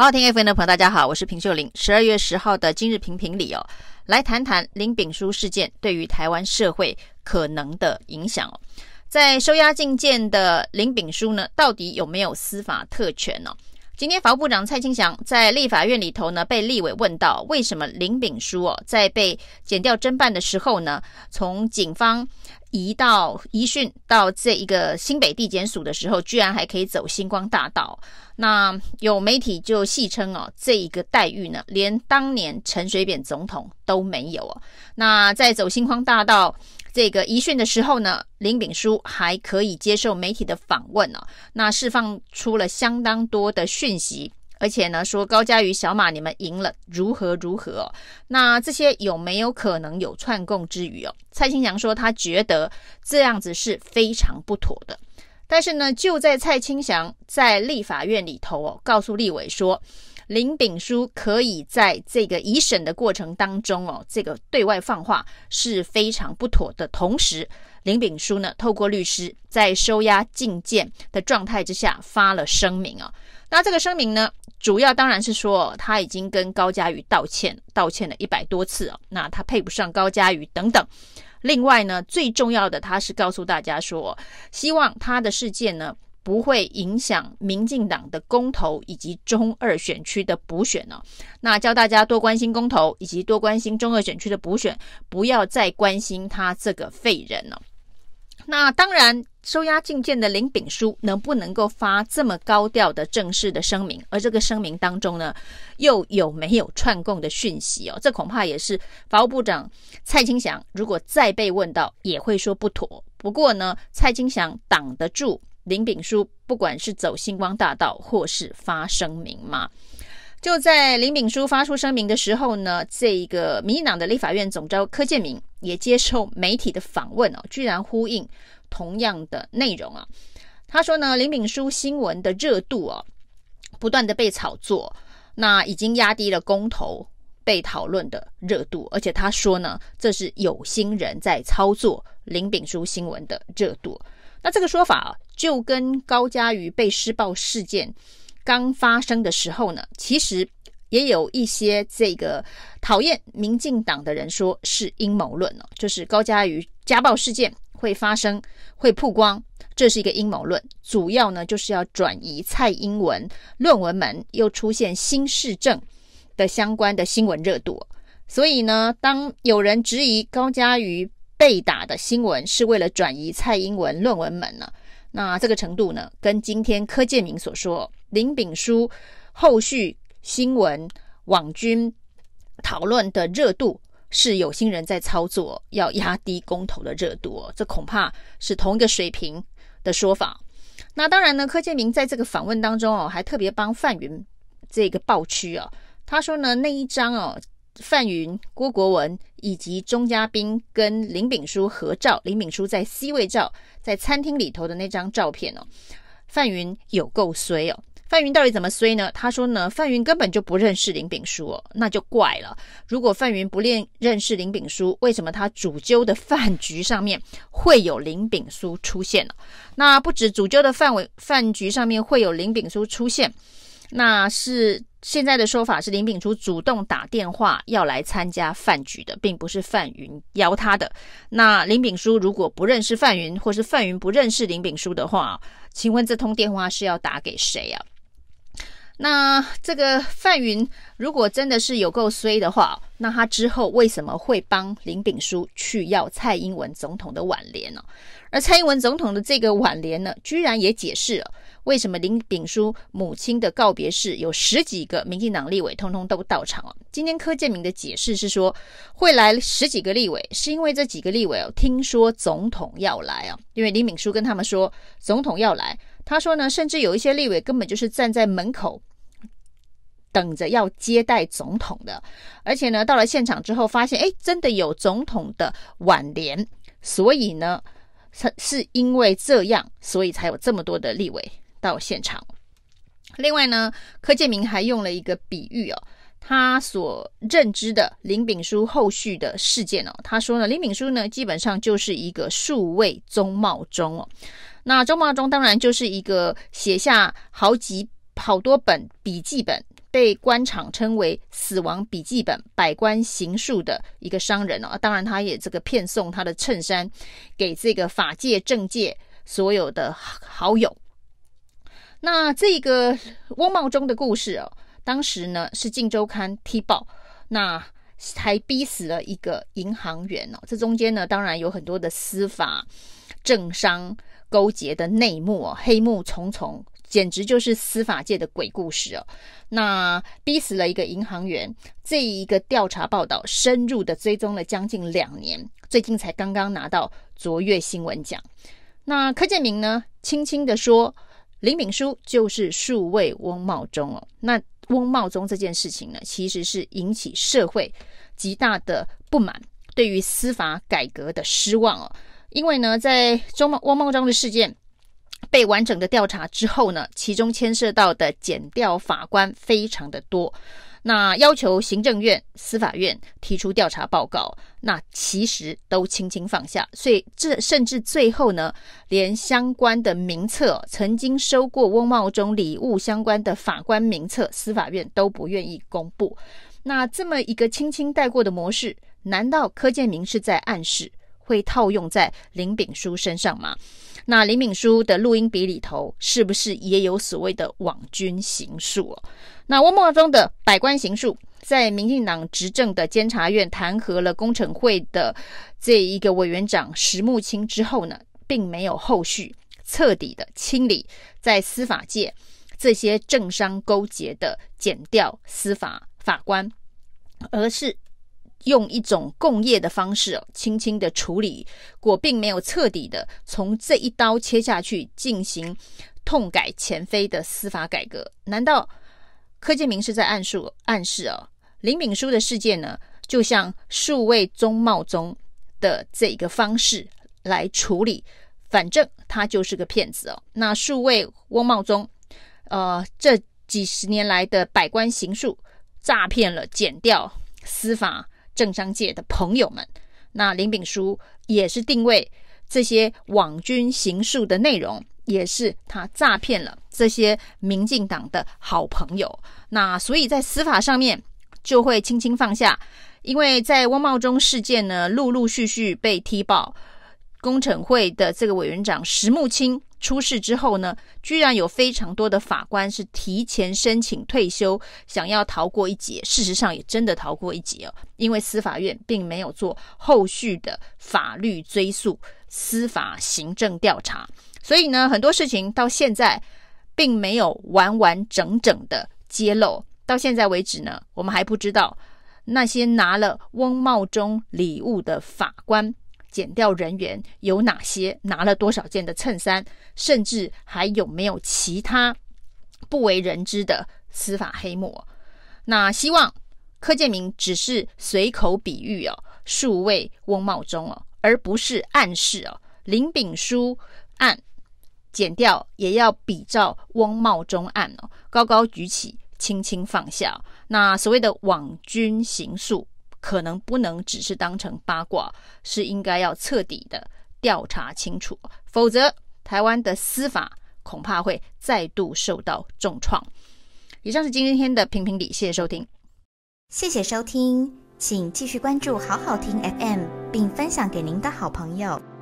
好，听 F N 的朋友，大家好，我是平秀玲。十二月十号的今日评评里哦，来谈谈林炳书事件对于台湾社会可能的影响哦。在收押禁见的林炳书呢，到底有没有司法特权呢？今天法务部长蔡清祥在立法院里头呢，被立委问到，为什么林炳书哦，在被检调侦办的时候呢，从警方移到移讯到这一个新北地检署的时候，居然还可以走星光大道？那有媒体就戏称哦，这一个待遇呢，连当年陈水扁总统都没有哦。那在走星光大道这个移讯的时候呢，林炳书还可以接受媒体的访问哦。那释放出了相当多的讯息，而且呢说高嘉瑜小马你们赢了，如何如何。那这些有没有可能有串供之余哦？蔡清祥说他觉得这样子是非常不妥的。但是呢，就在蔡清祥在立法院里头哦，告诉立委说，林炳书可以在这个移审的过程当中哦，这个对外放话是非常不妥的。同时，林炳书呢，透过律师在收押禁见的状态之下发了声明哦。那这个声明呢，主要当然是说他已经跟高嘉瑜道歉，道歉了一百多次哦，那他配不上高嘉瑜等等。另外呢，最重要的，他是告诉大家说，希望他的事件呢不会影响民进党的公投以及中二选区的补选呢。那教大家多关心公投以及多关心中二选区的补选，不要再关心他这个废人了。那当然。收押禁见的林炳书能不能够发这么高调的正式的声明？而这个声明当中呢，又有没有串供的讯息哦？这恐怕也是法务部长蔡清祥如果再被问到，也会说不妥。不过呢，蔡清祥挡得住林炳书，不管是走星光大道或是发声明嘛？就在林炳书发出声明的时候呢，这一个民进党的立法院总召柯建铭也接受媒体的访问哦，居然呼应。同样的内容啊，他说呢，林炳书新闻的热度啊，不断的被炒作，那已经压低了公投被讨论的热度，而且他说呢，这是有心人在操作林炳书新闻的热度。那这个说法啊，就跟高嘉瑜被施暴事件刚发生的时候呢，其实也有一些这个讨厌民进党的人说是阴谋论哦，就是高嘉瑜家暴事件。会发生，会曝光，这是一个阴谋论。主要呢，就是要转移蔡英文论文门又出现新事证的相关的新闻热度。所以呢，当有人质疑高嘉瑜被打的新闻是为了转移蔡英文论文门呢，那这个程度呢，跟今天柯建铭所说林炳书后续新闻网军讨论的热度。是有心人在操作，要压低公投的热度哦，这恐怕是同一个水平的说法。那当然呢，柯建铭在这个访问当中哦，还特别帮范云这个爆区哦。他说呢，那一张哦，范云、郭国文以及钟嘉宾跟林炳书合照，林炳书在 C 位照，在餐厅里头的那张照片哦，范云有够衰哦。范云到底怎么衰呢？他说呢，范云根本就不认识林炳书哦，那就怪了。如果范云不认认识林炳书，为什么他主揪的饭局上面会有林炳书出现呢？那不止主揪的范围饭局上面会有林炳书出现，那是现在的说法是林炳书主动打电话要来参加饭局的，并不是范云邀他的。那林炳书如果不认识范云，或是范云不认识林炳书的话，请问这通电话是要打给谁啊？那这个范云如果真的是有够衰的话，那他之后为什么会帮林炳书去要蔡英文总统的挽联呢？而蔡英文总统的这个挽联呢，居然也解释了为什么林炳书母亲的告别式有十几个民进党立委通通都到场了。今天柯建铭的解释是说，会来十几个立委，是因为这几个立委哦，听说总统要来啊，因为林炳书跟他们说总统要来。他说呢，甚至有一些立委根本就是站在门口等着要接待总统的，而且呢，到了现场之后发现，哎，真的有总统的挽联，所以呢，是是因为这样，所以才有这么多的立委到现场。另外呢，柯建铭还用了一个比喻哦，他所认知的林炳书后续的事件哦，他说呢，林炳书呢基本上就是一个数位中茂忠哦。那中茂忠当然就是一个写下好几好多本笔记本被官场称为“死亡笔记本”、“百官行述”的一个商人哦。当然，他也这个骗送他的衬衫给这个法界、政界所有的好友。那这个翁茂钟的故事哦，当时呢是《镜周刊》踢爆，那还逼死了一个银行员哦。这中间呢，当然有很多的司法、政商勾结的内幕哦，黑幕重重。简直就是司法界的鬼故事哦！那逼死了一个银行员，这一个调查报道深入的追踪了将近两年，最近才刚刚拿到卓越新闻奖。那柯建铭呢，轻轻的说，林敏书就是数位翁茂忠哦。那翁茂忠这件事情呢，其实是引起社会极大的不满，对于司法改革的失望哦。因为呢，在中翁茂忠的事件。被完整的调查之后呢，其中牵涉到的检调法官非常的多，那要求行政院、司法院提出调查报告，那其实都轻轻放下，所以这甚至最后呢，连相关的名册，曾经收过翁茂中礼物相关的法官名册，司法院都不愿意公布。那这么一个轻轻带过的模式，难道柯建铭是在暗示会套用在林炳书身上吗？那林敏书的录音笔里头，是不是也有所谓的网军行术哦？那翁茂钟的百官行术，在民进党执政的监察院弹劾了工程会的这一个委员长石木清之后呢，并没有后续彻底的清理在司法界这些政商勾结的减掉司法法官，而是。用一种共业的方式哦，轻轻的处理我，并没有彻底的从这一刀切下去进行痛改前非的司法改革。难道柯建铭是在暗示暗示哦？林炳书的事件呢，就像数位翁茂中的这个方式来处理，反正他就是个骗子哦。那数位翁茂中，呃，这几十年来的百官行数，诈骗了检调司法。政商界的朋友们，那林炳书也是定位这些网军行术的内容，也是他诈骗了这些民进党的好朋友。那所以在司法上面就会轻轻放下，因为在汪茂忠事件呢，陆陆续续被踢爆，工程会的这个委员长石木清。出事之后呢，居然有非常多的法官是提前申请退休，想要逃过一劫。事实上，也真的逃过一劫哦，因为司法院并没有做后续的法律追诉、司法行政调查，所以呢，很多事情到现在并没有完完整整的揭露。到现在为止呢，我们还不知道那些拿了翁茂忠礼物的法官。减掉人员有哪些？拿了多少件的衬衫？甚至还有没有其他不为人知的司法黑幕？那希望柯建铭只是随口比喻哦，数位翁茂中哦，而不是暗示哦，林炳书案检调也要比照翁茂中案哦，高高举起，轻轻放下。那所谓的网军行术。可能不能只是当成八卦，是应该要彻底的调查清楚，否则台湾的司法恐怕会再度受到重创。以上是今天的评评理，谢谢收听，谢谢收听，请继续关注好好听 FM，并分享给您的好朋友。